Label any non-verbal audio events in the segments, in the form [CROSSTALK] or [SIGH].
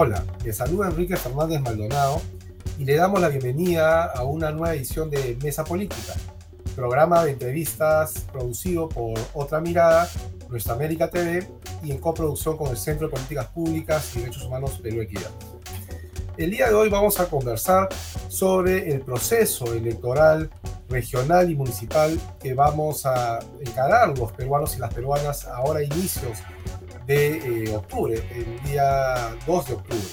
Hola, les saluda Enrique Fernández Maldonado y le damos la bienvenida a una nueva edición de Mesa Política, programa de entrevistas producido por Otra Mirada, Nuestra América TV y en coproducción con el Centro de Políticas Públicas y Derechos Humanos Perú Equidad. El día de hoy vamos a conversar sobre el proceso electoral regional y municipal que vamos a encarar los peruanos y las peruanas ahora a inicios de eh, octubre, el día 2 de octubre.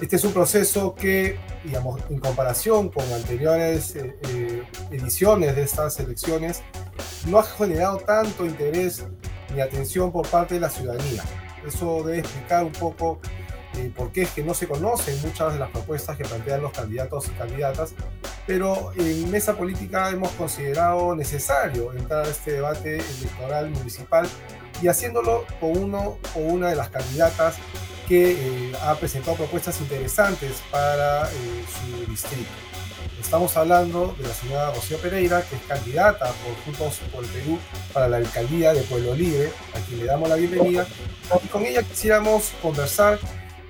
Este es un proceso que, digamos, en comparación con anteriores eh, eh, ediciones de estas elecciones, no ha generado tanto interés ni atención por parte de la ciudadanía. Eso debe explicar un poco eh, por qué es que no se conocen muchas de las propuestas que plantean los candidatos y candidatas, pero en mesa política hemos considerado necesario entrar a este debate electoral municipal y haciéndolo con uno o una de las candidatas que eh, ha presentado propuestas interesantes para eh, su distrito. Estamos hablando de la señora Rocío Pereira, que es candidata por Juntos por el Perú para la alcaldía de Pueblo Libre, a quien le damos la bienvenida. Y con ella quisiéramos conversar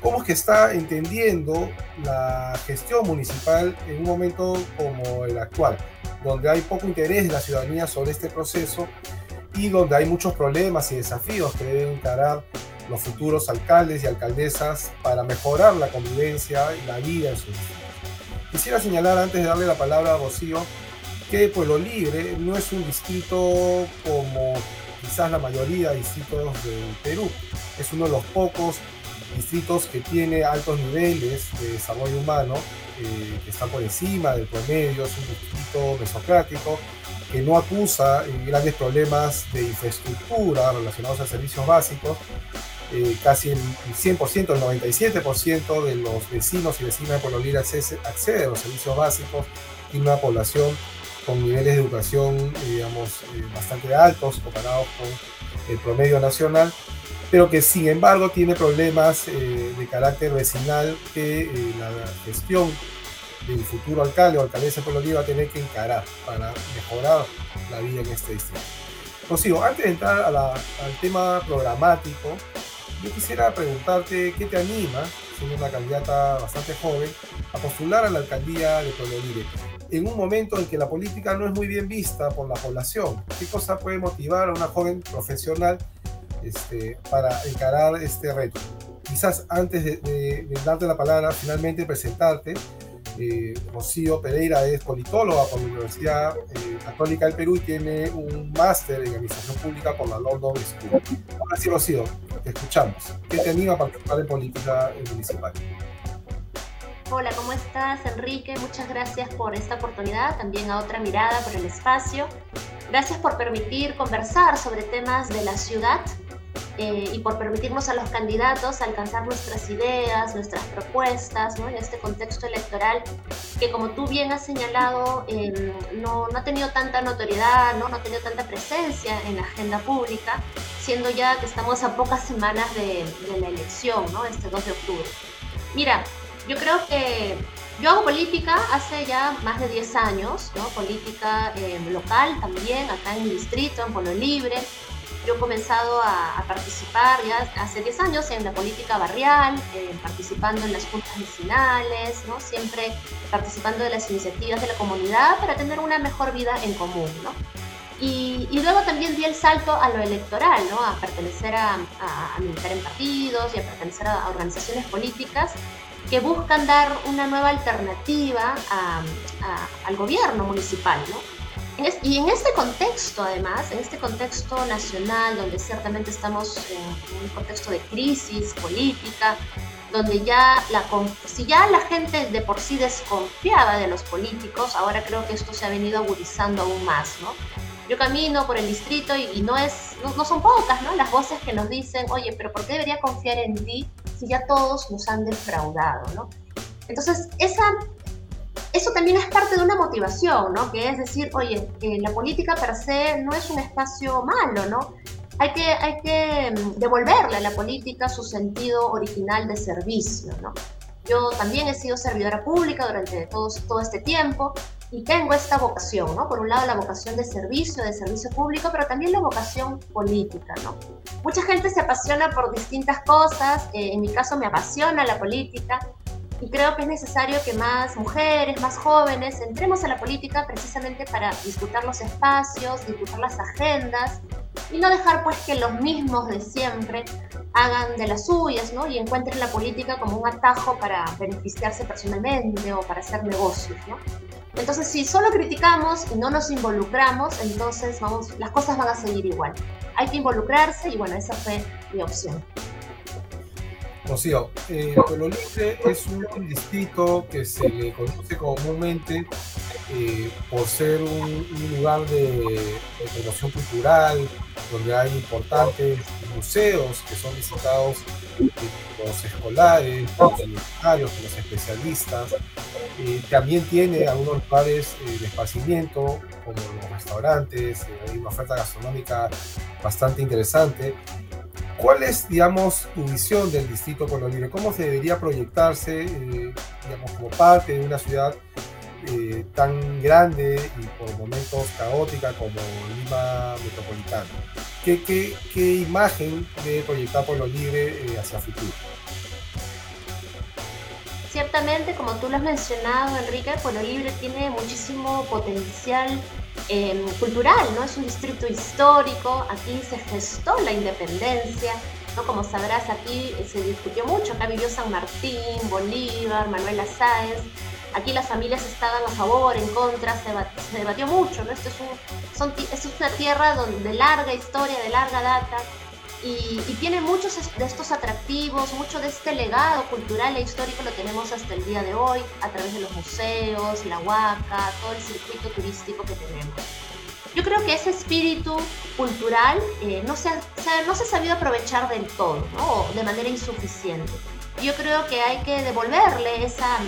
cómo es que está entendiendo la gestión municipal en un momento como el actual, donde hay poco interés de la ciudadanía sobre este proceso y donde hay muchos problemas y desafíos que deben encarar los futuros alcaldes y alcaldesas para mejorar la convivencia y la vida en su distrito. Quisiera señalar antes de darle la palabra a Rocío que Pueblo Libre no es un distrito como quizás la mayoría de distritos del Perú. Es uno de los pocos distritos que tiene altos niveles de desarrollo humano, eh, que están por encima del promedio, es un distrito mesocrático, no acusa grandes problemas de infraestructura relacionados a servicios básicos. Eh, casi el 100%, el 97% de los vecinos y vecinas de Libre accede, a los servicios básicos y una población con niveles de educación, digamos, eh, bastante altos comparados con el promedio nacional pero que sin embargo tiene problemas eh, de carácter vecinal que eh, la gestión del futuro alcalde o alcaldesa de Pueblo va a tener que encarar para mejorar la vida en este distrito. Rocío, antes de entrar al tema programático, yo quisiera preguntarte qué te anima, siendo una candidata bastante joven, a postular a la alcaldía de Pueblo Libre en un momento en que la política no es muy bien vista por la población. ¿Qué cosa puede motivar a una joven profesional este, para encarar este reto. Quizás antes de, darte la palabra, finalmente presentarte, eh, Rocío Pereira es politóloga por la Universidad eh, Católica del Perú y tiene un máster en Administración Pública por la London School. Ahora sí, Rocío, te escuchamos. ¿Qué te anima a participar en política municipal? Hola, ¿cómo estás, Enrique? Muchas gracias por esta oportunidad, también a otra mirada por el espacio. Gracias por permitir conversar sobre temas de la ciudad eh, y por permitirnos a los candidatos alcanzar nuestras ideas, nuestras propuestas ¿no? en este contexto electoral que como tú bien has señalado em, no, no, ha tenido tanta notoriedad, ¿no? no ha tenido tanta presencia en la agenda pública, siendo ya que estamos a pocas semanas de, de la elección, ¿no? este 2 de octubre. Mira, yo creo que yo hago política hace ya más de 10 años, ¿no? política em, local también, acá en mi distrito, en Pueblo Libre, yo he comenzado a, participar ya hace 10 años en la política barrial, eh, participando en las juntas vecinales, ¿no? siempre participando de las iniciativas de la comunidad para tener una mejor vida en común. ¿no? Y, luego también di el salto a lo electoral, ¿no? a pertenecer a, a, militar en partidos y a pertenecer a organizaciones políticas que buscan dar una nueva alternativa al gobierno municipal. ¿no? Y en este contexto, además, en este contexto nacional, donde ciertamente estamos en un contexto de crisis política, donde ya la, si ya la gente de por sí desconfiaba de los políticos, ahora creo que esto se ha venido agudizando aún más, ¿no? Yo camino por el distrito y, no, es, no, son pocas, ¿no? Las voces que nos dicen, oye, pero ¿por qué debería confiar en ti si ya todos nos han defraudado, ¿no? Entonces, esa eso también es parte de una motivación, ¿no? Que es decir, oye, eh, la política per se no es un espacio malo, ¿no? Hay que, hay que mm, devolverle a la política su sentido original de servicio, ¿no? Yo también he sido servidora pública durante todo, todo este tiempo y tengo esta vocación, ¿no? Por un lado la vocación de servicio, de servicio público, pero también la vocación política, ¿no? mucha gente se apasiona por distintas cosas, eh, en mi caso me apasiona la política y creo que es necesario que más mujeres, más jóvenes entremos a la política precisamente para disputar los espacios, disputar las agendas y no dejar pues que los mismos de siempre hagan de las suyas, ¿no? Y encuentren la política como un atajo para beneficiarse personalmente o para hacer negocios, ¿no? Entonces, si solo criticamos y no nos involucramos, entonces vamos, las cosas van a seguir igual. Hay que involucrarse y bueno, esa fue mi opción. Rocío, eh, es un distrito que se le conoce comúnmente eh, por ser un, lugar de, promoción cultural, donde hay importantes museos que son visitados por los escolares, por los universitarios, por los especialistas. Eh, también tiene algunos lugares eh, de esparcimiento, como los restaurantes, hay una oferta gastronómica bastante interesante. ¿Cuál es, digamos, tu visión del Distrito Libre? ¿Cómo se debería proyectarse, digamos, como parte de una ciudad eh, tan grande y por momentos caótica como Lima Metropolitana. ¿Qué, imagen debe proyectar Pueblo Libre eh, hacia futuro? Ciertamente, como tú lo has mencionado, Enrique, Pueblo Libre tiene muchísimo potencial em, cultural, ¿no? Es un distrito histórico, aquí se gestó la independencia, ¿no? Como sabrás, aquí se discutió mucho, acá vivió San Martín, Bolívar, Manuel Sáenz, Aquí las familias estaban a favor, en contra, se, debatió mucho, ¿no? Esto es, un, es una tierra de larga historia, de larga data, y, tiene muchos de estos atractivos, mucho de este legado cultural e histórico lo tenemos hasta el día de hoy, a través de los museos, la huaca, todo el circuito turístico que tenemos. Yo creo que ese espíritu cultural eh, no, se ha, no se ha sabido aprovechar del todo, ¿no? de manera insuficiente. Yo creo que hay que devolverle esa,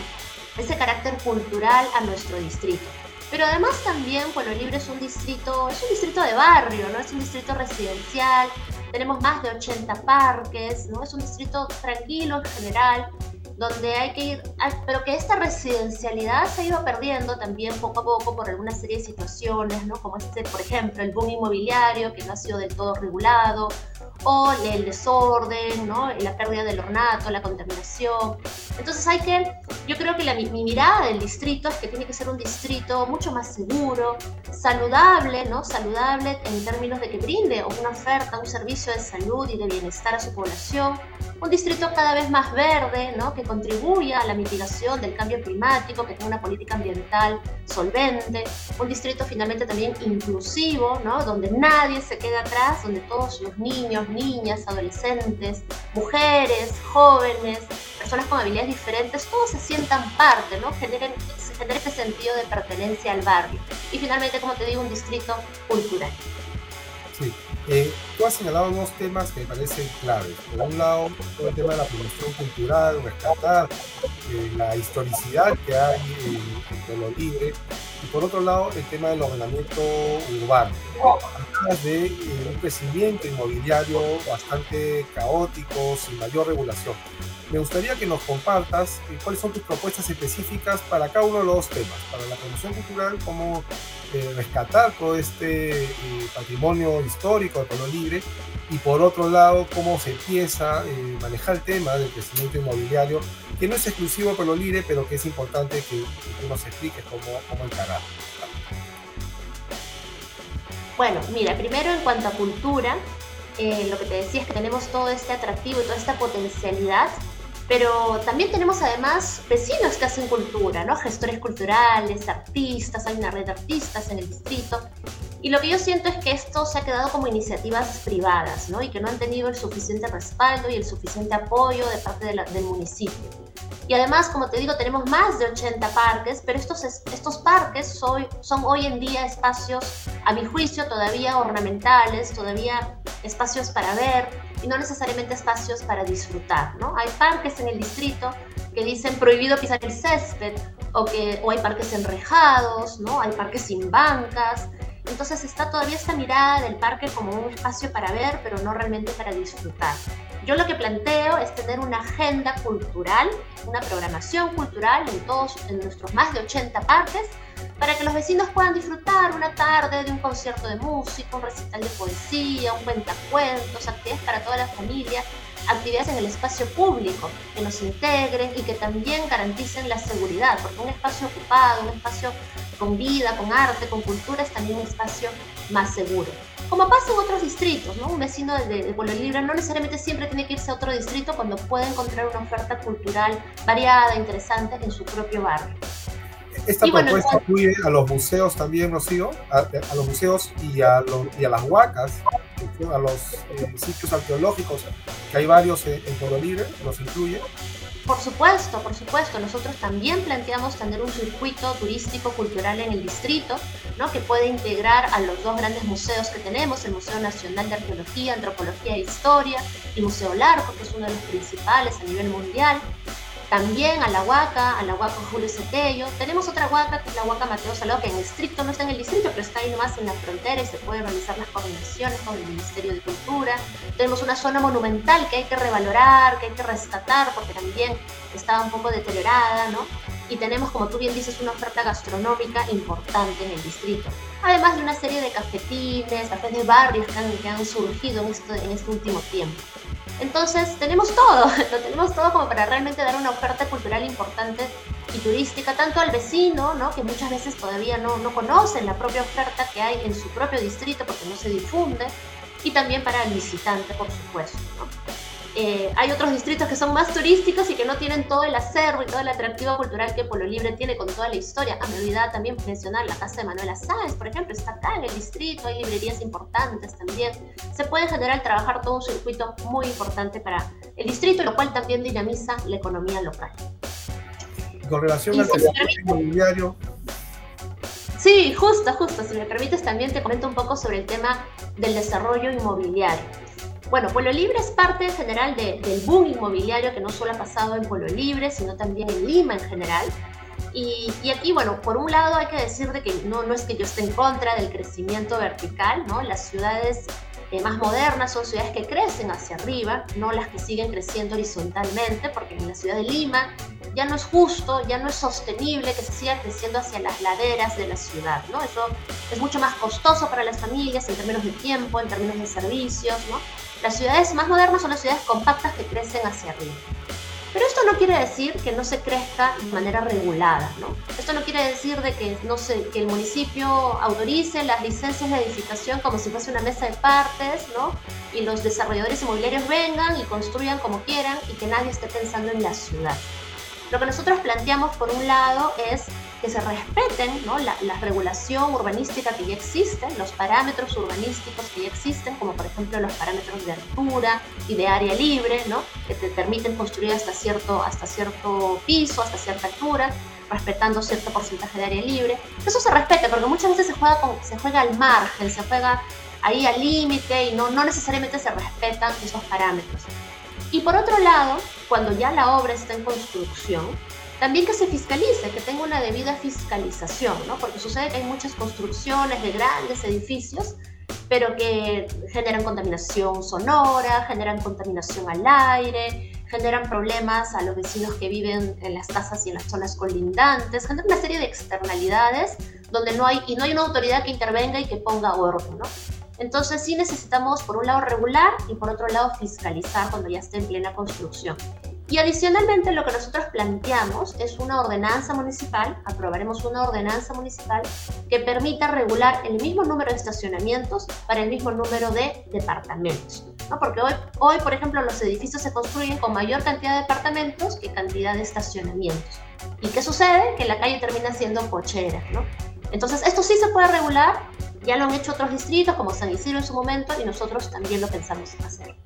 ese carácter cultural a nuestro distrito. Pero además también Pueblo Libre es un distrito, es un distrito de barrio, ¿no? Es un distrito residencial, tenemos más de 80 parques, ¿no? Es un distrito tranquilo en general, donde hay que ir, pero que esta residencialidad se ido perdiendo también poco a poco por alguna serie de situaciones, ¿no? Como este, por ejemplo, el boom inmobiliario que no ha sido del todo regulado, o el desorden, ¿no? la pérdida del ornato, la contaminación. Entonces hay que, yo creo que la, mi, mirada del distrito es que tiene que ser un distrito mucho más seguro, saludable, ¿no? saludable en términos de que brinde una oferta, un servicio de salud y de bienestar a su población, un distrito cada vez más verde, ¿no? que contribuya a la mitigación del cambio climático, que tenga una política ambiental solvente, un distrito finalmente también inclusivo, ¿no? donde nadie se quede atrás, donde todos los niños, niñas, adolescentes, mujeres, jóvenes, personas con habilidades diferentes, todos se sientan parte, ¿no? generen, generen ese sentido de pertenencia al barrio. Y finalmente, como te digo, un distrito cultural. Sí. Eh, tú has señalado dos temas que me parecen claves. Por un lado, todo el tema de la promoción cultural, rescatar eh, la historicidad que hay en, en lo libre. Y por otro lado, el tema del ordenamiento urbano. Hablas de eh, un crecimiento inmobiliario bastante caótico, sin mayor regulación. Me gustaría que nos compartas eh, cuáles son tus propuestas específicas para cada uno de los temas, para la promoción cultural, cómo eh, rescatar todo este eh, patrimonio histórico de Pueblo Libre, y por otro lado, cómo se empieza a manejar el tema del crecimiento inmobiliario, que no es exclusivo de Pueblo Libre, pero que es importante que, tú nos expliques cómo, cómo encarar. Bueno, mira, primero en cuanto a cultura, lo que te decía es que tenemos todo este atractivo y toda esta potencialidad pero también tenemos además vecinos que hacen cultura, ¿no? Gestores culturales, artistas, hay una red de artistas en el distrito. Y lo que yo siento es que esto se ha quedado como iniciativas privadas, ¿no? Y que no han tenido el suficiente respaldo y el suficiente apoyo de parte del municipio. Y además, como te digo, tenemos más de 80 parques, pero estos, estos parques son, son hoy en día espacios, a mi juicio, todavía ornamentales, todavía espacios para ver y no necesariamente espacios para disfrutar, ¿no? Hay parques en el distrito que dicen prohibido pisar el césped o, que, o hay parques enrejados, ¿no? Hay parques sin bancas. Entonces está todavía esta mirada del parque como un espacio para ver, pero no realmente para disfrutar. Yo lo que planteo es tener una agenda cultural, una programación cultural en todos en nuestros más de 80 parques para que los vecinos puedan disfrutar una tarde de un concierto de música, un recital de poesía, un cuentacuentos, actividades para toda la familia, actividades en el espacio público que nos integren y que también garanticen la seguridad, porque un espacio ocupado, un espacio con vida, con arte, con cultura es también un espacio más seguro como pasa en otros distritos, ¿no? Un vecino de, de, Pueblo no necesariamente siempre tiene que irse a otro distrito cuando puede encontrar una oferta cultural variada, interesante en su propio barrio. Esta propuesta incluye a los museos también, Rocío, a, a los museos y a, y a las huacas, a los eh, sitios arqueológicos, que hay varios en, en Pueblo Libre, los incluye. Por supuesto, por supuesto. Nosotros también planteamos tener un circuito turístico cultural en el distrito, ¿no? que puede integrar a los dos grandes museos que tenemos, el Museo Nacional de Arqueología, Antropología e Historia, y Museo Largo, que es uno de los principales a nivel mundial. También a la Huaca, a la Huaca Julio Cetello. Tenemos otra Huaca, que es la Huaca Mateo Salado, que en estricto no está en el distrito, pero está ahí nomás en la frontera y se puede realizar las coordinaciones con el Ministerio de Cultura. Tenemos una zona monumental que hay que revalorar, que hay que rescatar, porque también estaba un poco deteriorada, ¿no? Y tenemos, como tú bien dices, una oferta gastronómica importante en el distrito. Además de una serie de cafetines, cafés de barrios que han, surgido en este último tiempo. Entonces tenemos todo, [LAUGHS] lo tenemos todo como para realmente dar una oferta cultural importante y turística, tanto al vecino, ¿no? que muchas veces todavía no, no conocen la propia oferta que hay en su propio distrito porque no se difunde, y también para el visitante, por supuesto. ¿no? Eh, hay otros distritos que son más turísticos y que no tienen todo el acervo y todo el atractivo cultural que Pueblo Libre tiene con toda la historia. A me olvidaba también mencionar la casa de Manuela Sáenz, por ejemplo, está acá en el distrito, hay librerías importantes también. Se puede en general trabajar todo un circuito muy importante para el distrito, lo cual también dinamiza la economía local. Con relación al desarrollo inmobiliario. Sí, justo, justo. Si me permites, también te comento un poco sobre el tema del desarrollo inmobiliario. Bueno, Pueblo Libre es parte en general de, del boom inmobiliario que no solo ha pasado en Pueblo Libre, sino también en Lima en general. Y, y, aquí, bueno, por un lado hay que decir de que no, no es que yo esté en contra del crecimiento vertical, ¿no? Las ciudades eh, más modernas son ciudades que crecen hacia arriba, no las que siguen creciendo horizontalmente, porque en la ciudad de Lima ya no es justo, ya no es sostenible que se siga creciendo hacia las laderas de la ciudad, ¿no? Eso es mucho más costoso para las familias en términos de tiempo, en términos de servicios, ¿no? Las ciudades más modernas son las ciudades compactas que crecen hacia arriba. Pero esto no quiere decir que no se crezca de manera regulada, ¿no? Esto no quiere decir de que, no se, que el municipio autorice las licencias de edificación como si fuese una mesa de partes, ¿no? Y los desarrolladores inmobiliarios vengan y construyan como quieran y que nadie esté pensando en la ciudad. Lo que nosotros planteamos, por un lado, es que se respeten ¿no? la, la, regulación urbanística que ya existe, los parámetros urbanísticos que ya existen, como por ejemplo los parámetros de altura y de área libre, ¿no? que te permiten construir hasta cierto, hasta cierto piso, hasta cierta altura, respetando cierto porcentaje de área libre. Eso se respete, porque muchas veces se juega, con, se juega al margen, se juega ahí al límite y no, no necesariamente se respetan esos parámetros. Y por otro lado, cuando ya la obra está en construcción, también que se fiscalice, que tenga una debida fiscalización, ¿no? Porque sucede que hay muchas construcciones de grandes edificios, pero que generan contaminación sonora, generan contaminación al aire, generan problemas a los vecinos que viven en las casas y en las zonas colindantes, generan una serie de externalidades donde no hay, y no hay una autoridad que intervenga y que ponga orden, ¿no? Entonces sí necesitamos por un lado regular y por otro lado fiscalizar cuando ya esté en plena construcción. Y adicionalmente lo que nosotros planteamos es una ordenanza municipal, aprobaremos una ordenanza municipal que permita regular el mismo número de estacionamientos para el mismo número de departamentos. ¿no? Porque hoy, hoy, por ejemplo, los edificios se construyen con mayor cantidad de departamentos que cantidad de estacionamientos. ¿Y qué sucede? Que la calle termina siendo cochera. ¿no? Entonces, esto sí se puede regular, ya lo han hecho otros distritos como San Isidro en su momento y nosotros también lo pensamos hacer.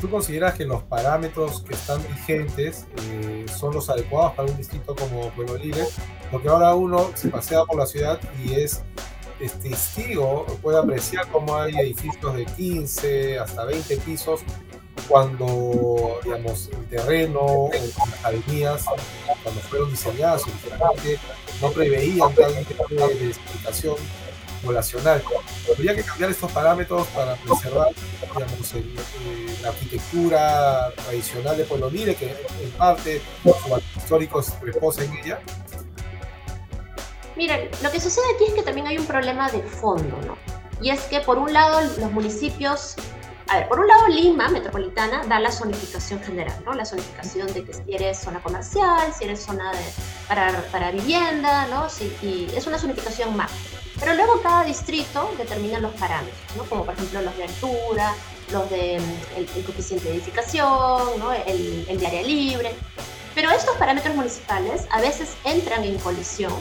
¿Tú consideras que los parámetros que están vigentes eh, son los adecuados para un distrito como Pueblo Libre? Porque ahora uno se pasea por la ciudad y es, es testigo, puede apreciar cómo hay edificios de 15 hasta 20 pisos cuando, digamos, el terreno las avenidas, cuando fueron diseñadas no preveían tal de explicación poblacional. Habría que cambiar estos parámetros para preservar digamos, la arquitectura tradicional de Pueblo Libre, que en parte sus históricos reposa en ella. Miren, lo que sucede aquí es que también hay un problema de fondo, ¿no? Y es que por un lado los municipios a ver, por un lado Lima metropolitana da la zonificación general, ¿no? La zonificación de que si eres zona comercial, si eres zona de, para, para, vivienda, ¿no? Y es una zonificación más. Pero luego cada distrito determina los parámetros, ¿no? Como por ejemplo los de altura, los de mm, el, coeficiente de edificación, ¿no? el, el de área libre. Pero estos parámetros municipales a veces entran en colisión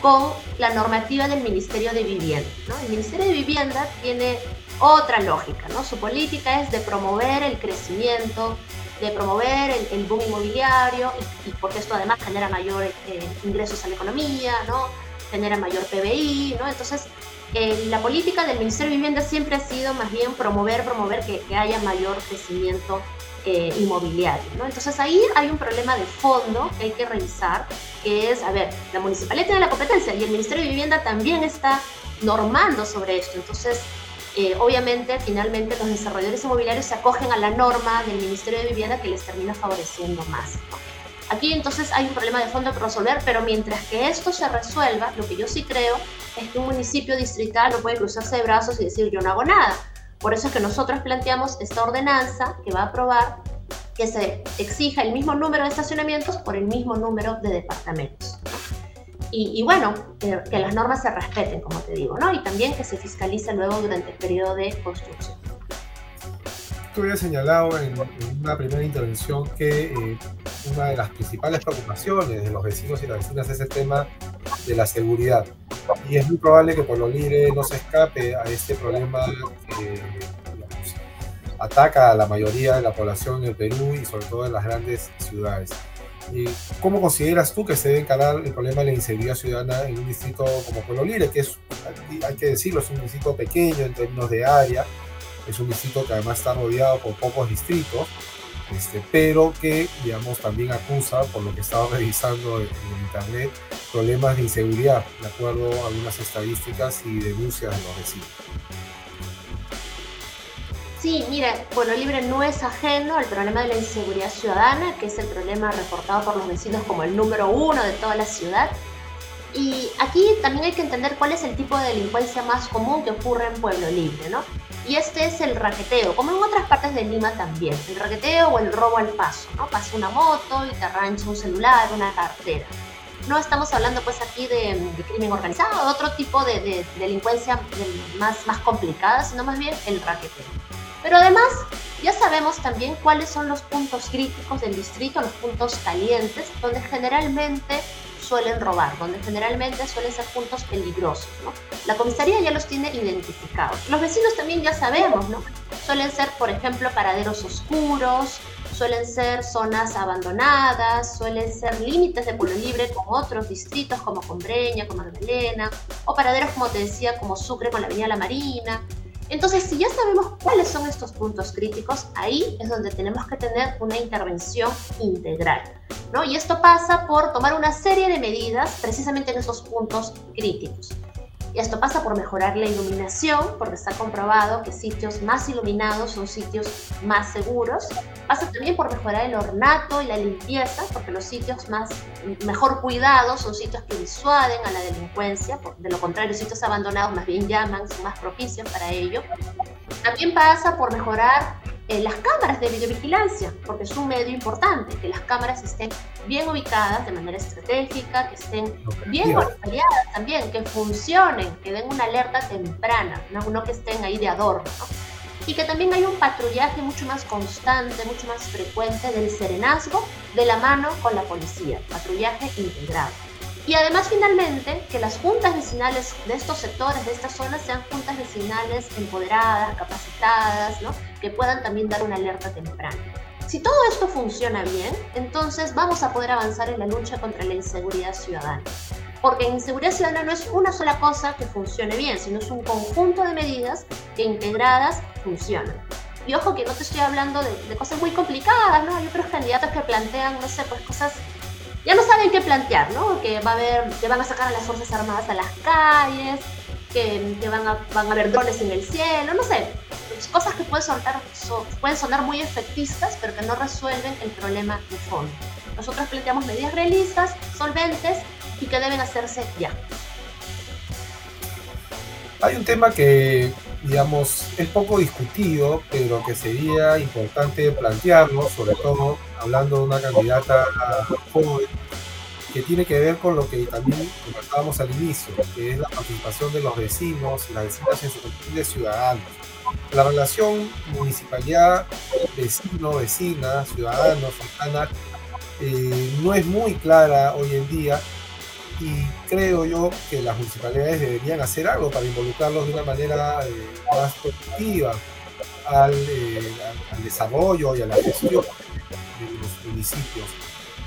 con la normativa del Ministerio de Vivienda. El Ministerio de Vivienda tiene otra lógica, ¿no? Su política es de promover el crecimiento, de promover el, boom inmobiliario, y, porque esto además genera mayor eh, ingresos a la economía, ¿no? Genera mayor PBI, ¿no? Entonces, eh, la política del Ministerio de Vivienda siempre ha sido más bien promover, promover que, haya mayor crecimiento eh, inmobiliario, ¿no? Entonces ahí hay un problema de fondo que hay que revisar, que es, a ver, la municipalidad tiene la competencia y el Ministerio de Vivienda también está normando sobre esto, entonces eh, obviamente, finalmente, los desarrolladores inmobiliarios se acogen a la norma del Ministerio de Vivienda que les termina favoreciendo más. Aquí entonces hay un problema de fondo que resolver, pero mientras que esto se resuelva, lo que yo sí creo es que un municipio distrital no puede cruzarse de brazos y decir yo no hago nada. Por eso es que nosotros planteamos esta ordenanza que va a aprobar que se exija el mismo número de estacionamientos por el mismo número de departamentos y, bueno, que, las normas se respeten, como te digo, ¿no? Y también que se fiscalice luego durante el periodo de construcción. Tú habías señalado en, una primera intervención que eh, una de las principales preocupaciones de los vecinos y las vecinas es el tema de la seguridad. Y es muy probable que por lo libre no se escape a este problema que ataca a la mayoría de la población en el Perú y sobre todo en las grandes ciudades. ¿Cómo consideras tú que se debe encarar el problema de la inseguridad ciudadana en un distrito como Pueblo Libre, que es, hay que decirlo, es un distrito pequeño en términos de área, es un distrito que además está rodeado por pocos distritos, este, pero que, digamos, también acusa, por lo que estaba [LAUGHS] revisando en, internet, problemas de inseguridad, de acuerdo a algunas estadísticas y denuncias de los vecinos. Sí, mira, Pueblo Libre no es ajeno al problema de la inseguridad ciudadana, que es el problema reportado por los vecinos como el número uno de toda la ciudad. Y aquí también hay que entender cuál es el tipo de delincuencia más común que ocurre en Pueblo Libre, ¿no? Y este es el raqueteo, como en otras partes de Lima también. El raqueteo o el robo al paso, ¿no? Pasa una moto y te arrancha un celular, una cartera. No estamos hablando pues aquí de, crimen organizado, de otro tipo de, de delincuencia más, más complicada, sino más bien el raqueteo. Pero además, ya sabemos también cuáles son los puntos críticos del distrito, los puntos calientes, donde generalmente suelen robar, donde generalmente suelen ser puntos peligrosos. ¿no? La comisaría ya los tiene identificados. Los vecinos también ya sabemos, ¿no? Suelen ser, por ejemplo, paraderos oscuros, suelen ser zonas abandonadas, suelen ser límites de pueblo libre con otros distritos como Combreña, como Magdalena, o paraderos, como te decía, como Sucre con la Avenida La Marina, entonces, si ya sabemos cuáles son estos puntos críticos, ahí es donde tenemos que tener una intervención integral. ¿no? Y esto pasa por tomar una serie de medidas precisamente en esos puntos críticos. Y esto pasa por mejorar la iluminación, porque está comprobado que sitios más iluminados son sitios más seguros. Pasa también por mejorar el ornato y la limpieza, porque los sitios más mejor cuidados son sitios que disuaden a la delincuencia. De lo contrario, sitios abandonados más bien llaman, son más propicios para ello. También pasa por mejorar eh, las cámaras de videovigilancia, porque es un medio importante, que las cámaras estén bien ubicadas de manera estratégica, que estén bien monitoreadas también, que funcionen, que den una alerta temprana, no, que estén ahí de adorno. Y que también haya un patrullaje mucho más constante, mucho más frecuente del serenazgo de la mano con la policía, patrullaje integrado. Y además, finalmente, que las juntas vecinales de estos sectores, de estas zonas, sean juntas vecinales empoderadas, capacitadas, ¿no? Que puedan también dar una alerta temprana. Si todo esto funciona bien, entonces vamos a poder avanzar en la lucha contra la inseguridad ciudadana. Porque inseguridad ciudadana no es una sola cosa que funcione bien, sino es un conjunto de medidas que integradas funcionan. Y ojo que no te estoy hablando de, de cosas muy complicadas, ¿no? Hay otros candidatos que plantean, no sé, pues cosas ya no saben qué plantear, ¿no? Que va a haber, que van a sacar a las Fuerzas Armadas a las calles, que, van, a, van a haber drones en el cielo, no sé, cosas que pueden sonar, pueden sonar muy efectistas, pero que no resuelven el problema de fondo. Nosotros planteamos medidas realistas, solventes y que deben hacerse ya. Hay un tema que, digamos, es poco discutido, pero que sería importante plantearlo, sobre todo hablando de una candidata joven, que tiene que ver con lo que también comentábamos al inicio, que es la participación de los vecinos las vecinas en su condición de ciudadanos. La relación municipalidad, vecino, vecina, ciudadano, ciudadana, eh, no es muy clara hoy en día y creo yo que las municipalidades deberían hacer algo para involucrarlos de una manera eh, más productiva eh, al, desarrollo y a la gestión de los municipios.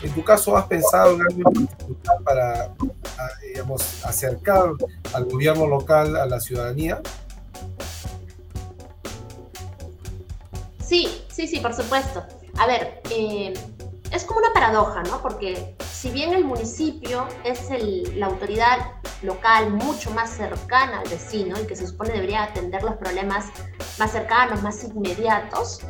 En tu caso, ¿has pensado en algo para digamos, acercar al gobierno local a la ciudadanía? Sí, sí, sí, por supuesto. A ver, eh, es como una paradoja, ¿no? Porque si bien el municipio es la autoridad local mucho más cercana al vecino y que se supone debería atender los problemas más cercanos, más inmediatos,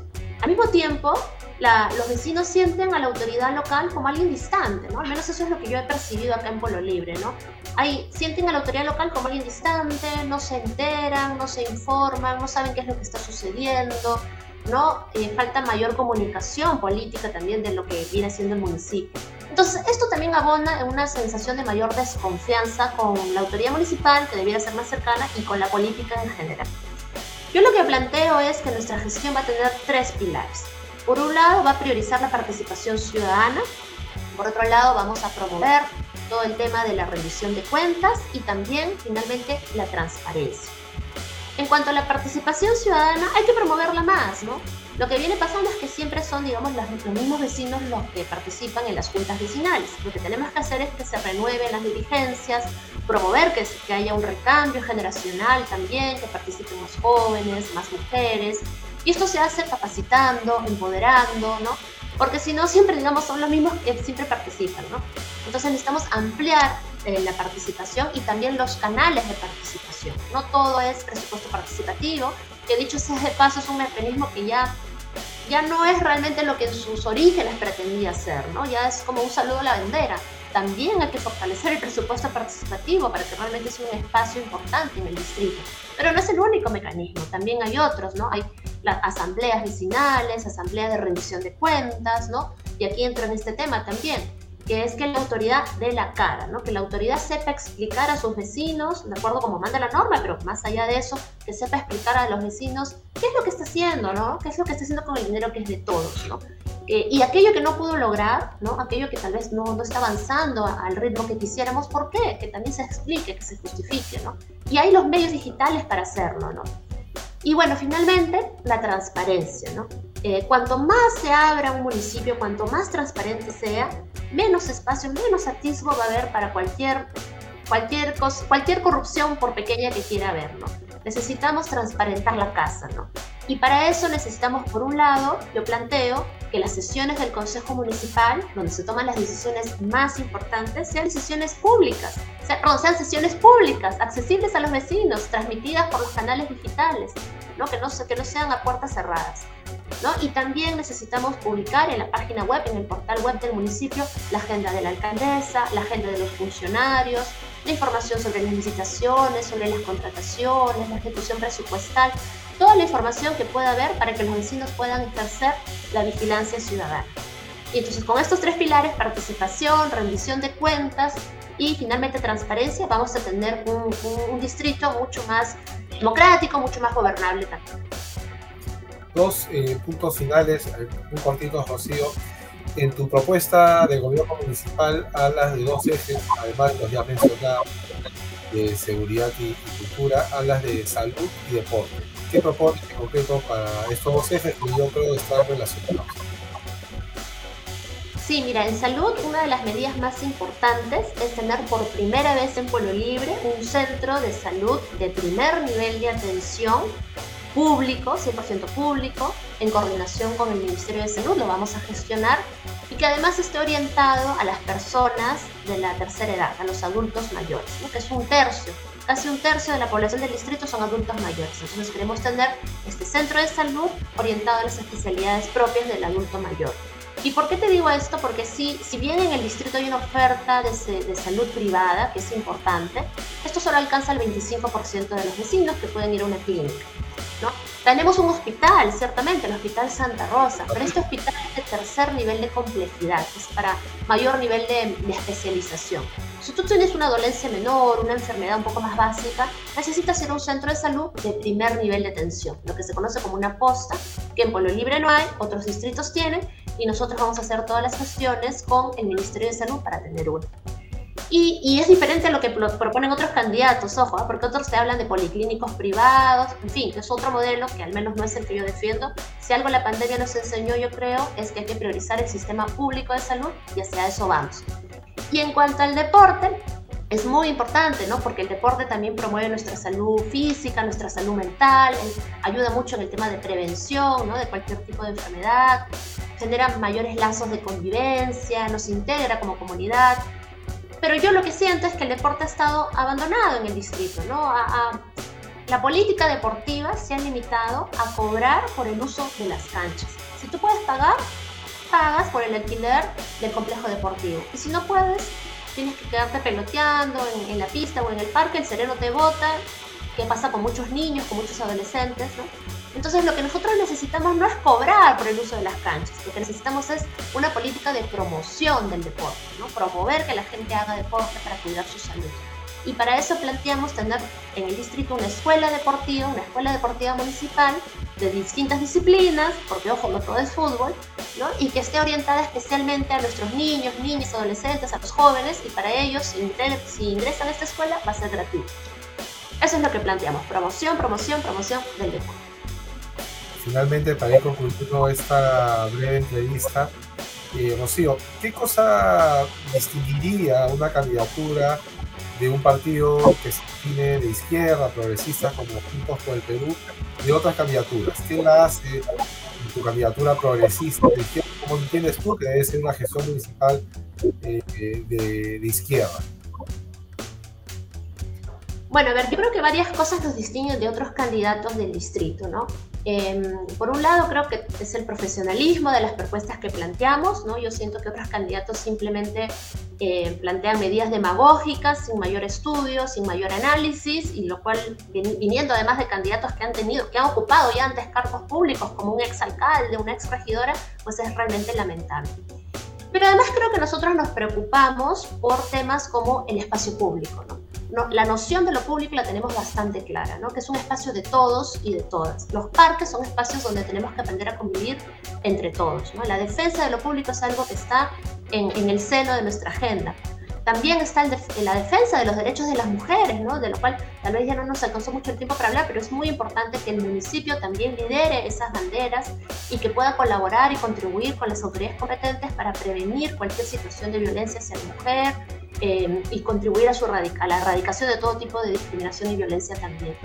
al mismo tiempo los vecinos sienten a la autoridad local como alguien distante, ¿no? Al menos eso es lo que yo he percibido acá en Polo Libre, ¿no? Ahí sienten a la autoridad local como alguien distante, no se enteran, no se informan, no saben qué es lo que está sucediendo, ¿no? Eh, falta mayor comunicación política también de lo que viene siendo el municipio. Entonces, esto también abona en una sensación de mayor desconfianza con la autoridad municipal, que debiera ser más cercana, y con la política en general. Yo lo que planteo es que nuestra gestión va a tener tres pilares. Por un lado, va a priorizar la participación ciudadana. Por otro lado, vamos a promover todo el tema de la rendición de cuentas y también, finalmente, la transparencia. En cuanto a la participación ciudadana, hay que promoverla más, ¿no? Lo que viene pasando es que siempre son, digamos, los, mismos vecinos los que participan en las juntas vecinales. Lo que tenemos que hacer es que se renueven las diligencias, promover que, que haya un recambio generacional también, que participen más jóvenes, más mujeres. Y esto se hace capacitando, empoderando, ¿no? Porque si no, siempre, digamos, son los mismos que siempre participan, ¿no? Entonces necesitamos ampliar eh, la participación y también los canales de participación. No todo es presupuesto participativo, que dicho sea de paso es un mecanismo que ya, ya no es realmente lo que en sus orígenes pretendía ser, ¿no? Ya es como un saludo a la bandera. También hay que fortalecer el presupuesto participativo para que realmente sea un espacio importante en el distrito. Pero no es el único mecanismo, también hay otros, ¿no? Hay las asambleas vecinales, asambleas de rendición de cuentas, ¿no? Y aquí entra en este tema también que es que la autoridad dé la cara, ¿no? que la autoridad sepa explicar a sus vecinos, de acuerdo como manda la norma, pero más allá de eso, que sepa explicar a los vecinos qué es lo que está haciendo, ¿no? qué es lo que está haciendo con el dinero que es de todos. ¿no? Eh, y aquello que no pudo lograr, ¿no? aquello que tal vez no está avanzando al ritmo que quisiéramos, ¿por qué? Que también se explique, que se justifique. ¿no? Y hay los medios digitales para hacerlo. ¿no? Y bueno, finalmente, la transparencia. ¿no? Eh, cuanto más se abra un municipio, cuanto más transparente sea, menos espacio, menos atisbo va a haber para cualquier, cualquier, cualquier corrupción, por pequeña que quiera haber. ¿no? Necesitamos transparentar la casa. ¿no? Y para eso necesitamos, por un lado, yo planteo que las sesiones del Consejo Municipal, donde se toman las decisiones más importantes, sean decisiones públicas, sean, sean sesiones públicas, accesibles a los vecinos, transmitidas por los canales digitales, ¿no? Que, no, que no sean a puertas cerradas. Y también necesitamos publicar en la página web, en el portal web del municipio, la agenda de la alcaldesa, la agenda de los funcionarios, la información sobre las licitaciones, sobre las contrataciones, la ejecución presupuestal, toda la información que pueda haber para que los vecinos puedan ejercer la vigilancia ciudadana. Y entonces con estos tres pilares, participación, rendición de cuentas y finalmente transparencia, vamos a tener un, un distrito mucho más democrático, mucho más gobernable también dos eh, puntos finales, eh, un cortito, Rocío. En tu propuesta de gobierno municipal hablas de dos ejes, además de los ya mencionados, de seguridad y, cultura, hablas de salud y deporte. ¿Qué propones en para estos dos ejes que yo creo están relacionados? Sí, mira, en salud una de las medidas más importantes es tener por primera vez en Pueblo Libre un centro de salud de primer nivel de atención público, 100% público, en coordinación con el Ministerio de Salud, lo vamos a gestionar y que además esté orientado a las personas de la tercera edad, a los adultos mayores, que es un tercio, casi un tercio de la población del distrito son adultos mayores. Entonces queremos tener este centro de salud orientado a las especialidades propias del adulto mayor. ¿Y por qué te digo esto? Porque si, si bien en el distrito hay una oferta de, de salud privada, que es importante, esto solo alcanza el 25% de los vecinos que pueden ir a una clínica. ¿No? Tenemos un hospital, ciertamente, el Hospital Santa Rosa, pero este hospital es de tercer nivel de complejidad, es para mayor nivel de, de, especialización. Si tú tienes una dolencia menor, una enfermedad un poco más básica, necesitas ir a un centro de salud de primer nivel de atención, lo que se conoce como una posta, que en Pueblo Libre no hay, otros distritos tienen, y nosotros vamos a hacer todas las gestiones con el Ministerio de Salud para tener uno. Y, y, es diferente a lo que proponen otros candidatos, ojo, ¿eh? porque otros te hablan de policlínicos privados, en fin, es otro modelo que al menos no es el que yo defiendo. Si algo la pandemia nos enseñó, yo creo, es que hay que priorizar el sistema público de salud y hacia eso vamos. Y en cuanto al deporte, es muy importante, ¿no? Porque el deporte también promueve nuestra salud física, nuestra salud mental, ayuda mucho en el tema de prevención, ¿no? De cualquier tipo de enfermedad, genera mayores lazos de convivencia, nos integra como comunidad pero yo lo que siento es que el deporte ha estado abandonado en el distrito, ¿no? La política deportiva se ha limitado a cobrar por el uso de las canchas. Si tú puedes pagar, pagas por el alquiler del complejo deportivo. Y si no puedes, tienes que quedarte peloteando en, en la pista o en el parque, el sereno te bota, que pasa con muchos niños, con muchos adolescentes, ¿no? Entonces lo que nosotros necesitamos no es cobrar por el uso de las canchas, lo que necesitamos es una política de promoción del deporte, promover que la gente haga deporte para cuidar su salud. Y para eso planteamos tener en el distrito una escuela deportiva, una escuela deportiva municipal de distintas disciplinas, porque ojo, no todo es fútbol, y que esté orientada especialmente a nuestros niños, niñas, adolescentes, a los jóvenes, y para ellos, si ingresan a esta escuela, va a ser gratuito. Eso es lo que planteamos, promoción, promoción, promoción del deporte finalmente, para ir concluyendo esta breve entrevista, eh, Rocío, ¿qué cosa distinguiría una candidatura de un partido que se define de izquierda, progresista, como Juntos por el Perú, de otras candidaturas? ¿Qué la hace tu candidatura progresista de izquierda? ¿Cómo entiendes tú que debe ser una gestión municipal eh, de, de izquierda? Bueno, a ver, yo creo que varias cosas nos distinguen de otros candidatos del distrito, ¿no? Eh, por un lado, creo que es el profesionalismo de las propuestas que planteamos, ¿no? Yo siento que otros candidatos simplemente eh, plantean medidas demagógicas, sin mayor estudio, sin mayor análisis, y lo cual, viniendo además de candidatos que han tenido, que han ocupado ya antes cargos públicos, como un exalcalde, una exregidora, pues es realmente lamentable. Pero además creo que nosotros nos preocupamos por temas como el espacio público, ¿no? La noción de lo público la tenemos bastante clara, ¿no? que es un espacio de todos y de todas. Los parques son espacios donde tenemos que aprender a convivir entre todos. ¿no? La defensa de lo público es algo que está en, en el seno de nuestra agenda. También está el la defensa de los derechos de las mujeres, ¿no? de lo cual tal vez ya no nos alcanzó mucho el tiempo para hablar, pero es muy importante que el municipio también lidere esas banderas y que pueda colaborar y contribuir con las autoridades competentes para prevenir cualquier situación de violencia hacia la mujer, eh, y contribuir a, su a la erradicación de todo tipo de discriminación y violencia también.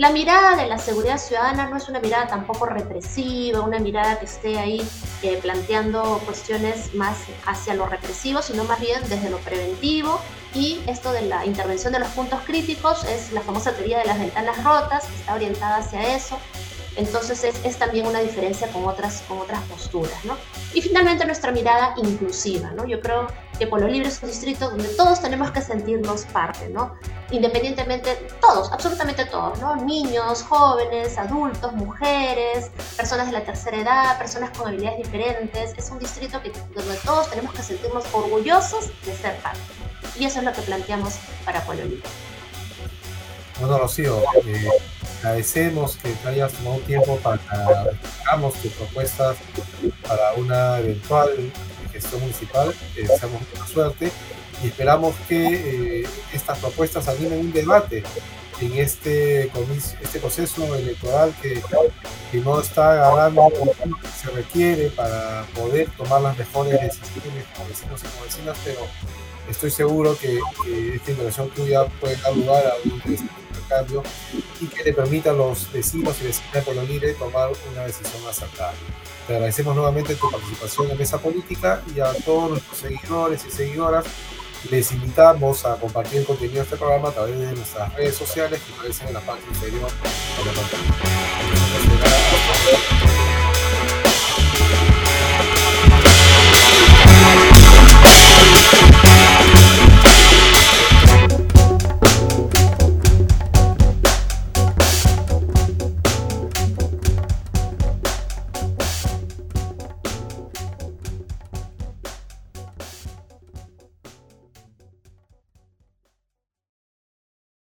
La mirada de la seguridad ciudadana no es una mirada tampoco represiva, una mirada que esté ahí eh, planteando cuestiones más hacia lo represivo, sino más bien desde lo preventivo. Y esto de la intervención de los puntos críticos es la famosa teoría de las ventanas rotas, que está orientada hacia eso. Entonces es, es, también una diferencia con otras, con otras posturas. ¿no? Y finalmente nuestra mirada inclusiva. ¿no? Yo creo que Pueblo Libre es un distrito donde todos tenemos que sentirnos parte, ¿no? independientemente, todos, absolutamente todos, ¿no? niños, jóvenes, adultos, mujeres, personas de la tercera edad, personas con habilidades diferentes. Es un distrito que, donde todos tenemos que sentirnos orgullosos de ser parte. Y eso es lo que planteamos para Pueblo Libre. Bueno, Rocío, eh, agradecemos que te hayas tomado tiempo para hagamos tus propuestas para una eventual gestión municipal. Te deseamos mucha suerte y esperamos que eh, estas propuestas animen un debate en este, este proceso electoral que, que no está agarrando lo que se requiere para poder tomar las mejores decisiones como vecinos y como vecinas, pero estoy seguro que, que esta intervención tuya puede dar lugar a un cambio y que le permita a los vecinos y vecinas de Pueblo tomar una decisión acertada. Te agradecemos nuevamente tu participación en esa política y a todos nuestros seguidores y seguidoras Les invitamos a compartir el contenido de este programa a través de nuestras redes sociales que aparecen en la parte inferior de la pantalla.